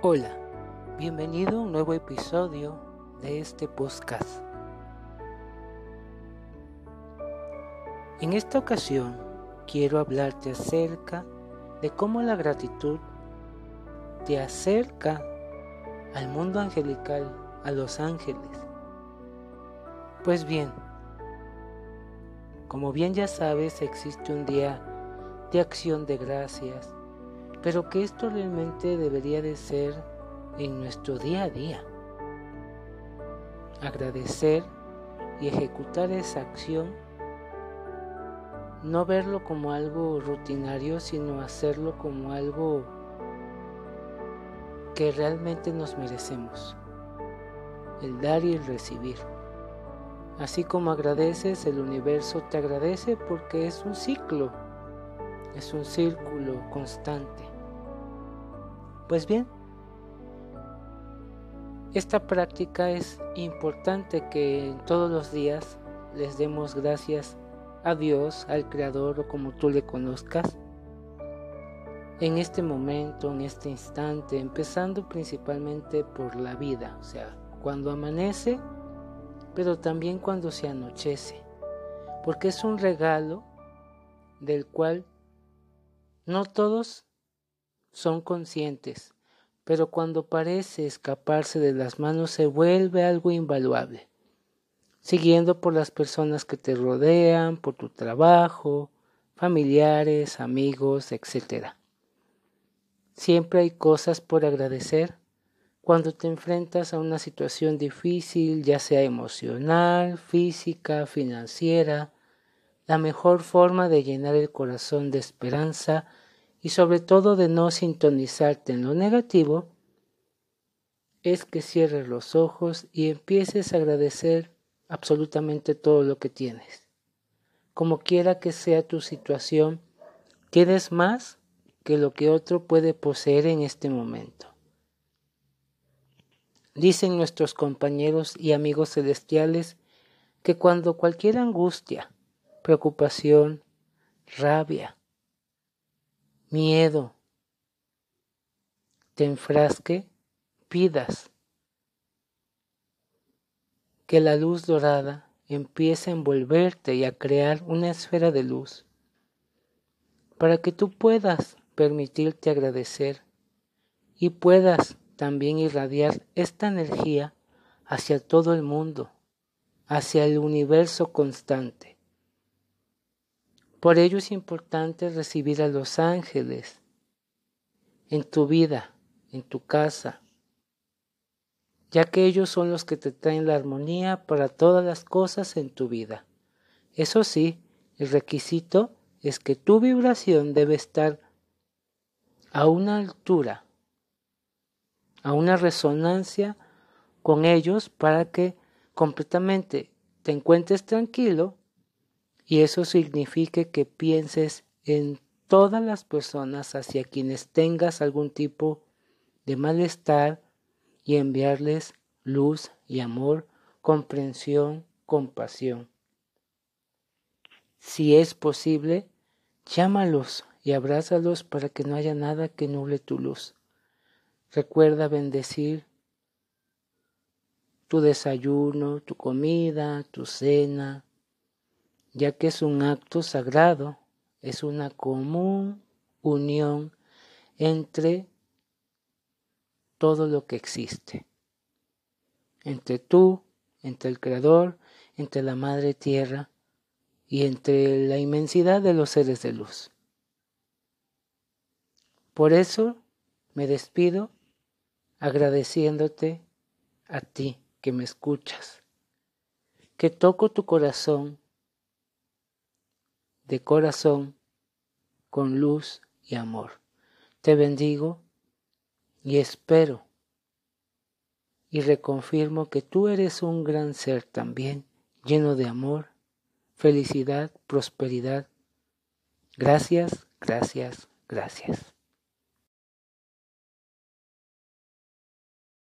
Hola, bienvenido a un nuevo episodio de este podcast. En esta ocasión quiero hablarte acerca de cómo la gratitud te acerca al mundo angelical, a los ángeles. Pues bien, como bien ya sabes, existe un día de acción de gracias, pero que esto realmente debería de ser en nuestro día a día. Agradecer y ejecutar esa acción, no verlo como algo rutinario, sino hacerlo como algo que realmente nos merecemos, el dar y el recibir. Así como agradeces, el universo te agradece porque es un ciclo, es un círculo constante. Pues bien, esta práctica es importante que todos los días les demos gracias a Dios, al Creador o como tú le conozcas. En este momento, en este instante, empezando principalmente por la vida, o sea, cuando amanece, pero también cuando se anochece, porque es un regalo del cual no todos son conscientes, pero cuando parece escaparse de las manos se vuelve algo invaluable, siguiendo por las personas que te rodean, por tu trabajo, familiares, amigos, etc. Siempre hay cosas por agradecer cuando te enfrentas a una situación difícil, ya sea emocional, física, financiera, la mejor forma de llenar el corazón de esperanza y sobre todo de no sintonizarte en lo negativo, es que cierres los ojos y empieces a agradecer absolutamente todo lo que tienes. Como quiera que sea tu situación, tienes más que lo que otro puede poseer en este momento. Dicen nuestros compañeros y amigos celestiales que cuando cualquier angustia, preocupación, rabia, miedo te enfrasque, pidas que la luz dorada empiece a envolverte y a crear una esfera de luz para que tú puedas permitirte agradecer y puedas también irradiar esta energía hacia todo el mundo, hacia el universo constante. Por ello es importante recibir a los ángeles en tu vida, en tu casa, ya que ellos son los que te traen la armonía para todas las cosas en tu vida. Eso sí, el requisito es que tu vibración debe estar a una altura, a una resonancia con ellos para que completamente te encuentres tranquilo y eso signifique que pienses en todas las personas hacia quienes tengas algún tipo de malestar y enviarles luz y amor, comprensión, compasión. Si es posible, llámalos y abrázalos para que no haya nada que nuble tu luz. Recuerda bendecir tu desayuno, tu comida, tu cena, ya que es un acto sagrado, es una común unión entre todo lo que existe, entre tú, entre el Creador, entre la Madre Tierra y entre la inmensidad de los seres de luz. Por eso me despido agradeciéndote a ti que me escuchas, que toco tu corazón de corazón con luz y amor. Te bendigo y espero y reconfirmo que tú eres un gran ser también, lleno de amor, felicidad, prosperidad. Gracias, gracias, gracias.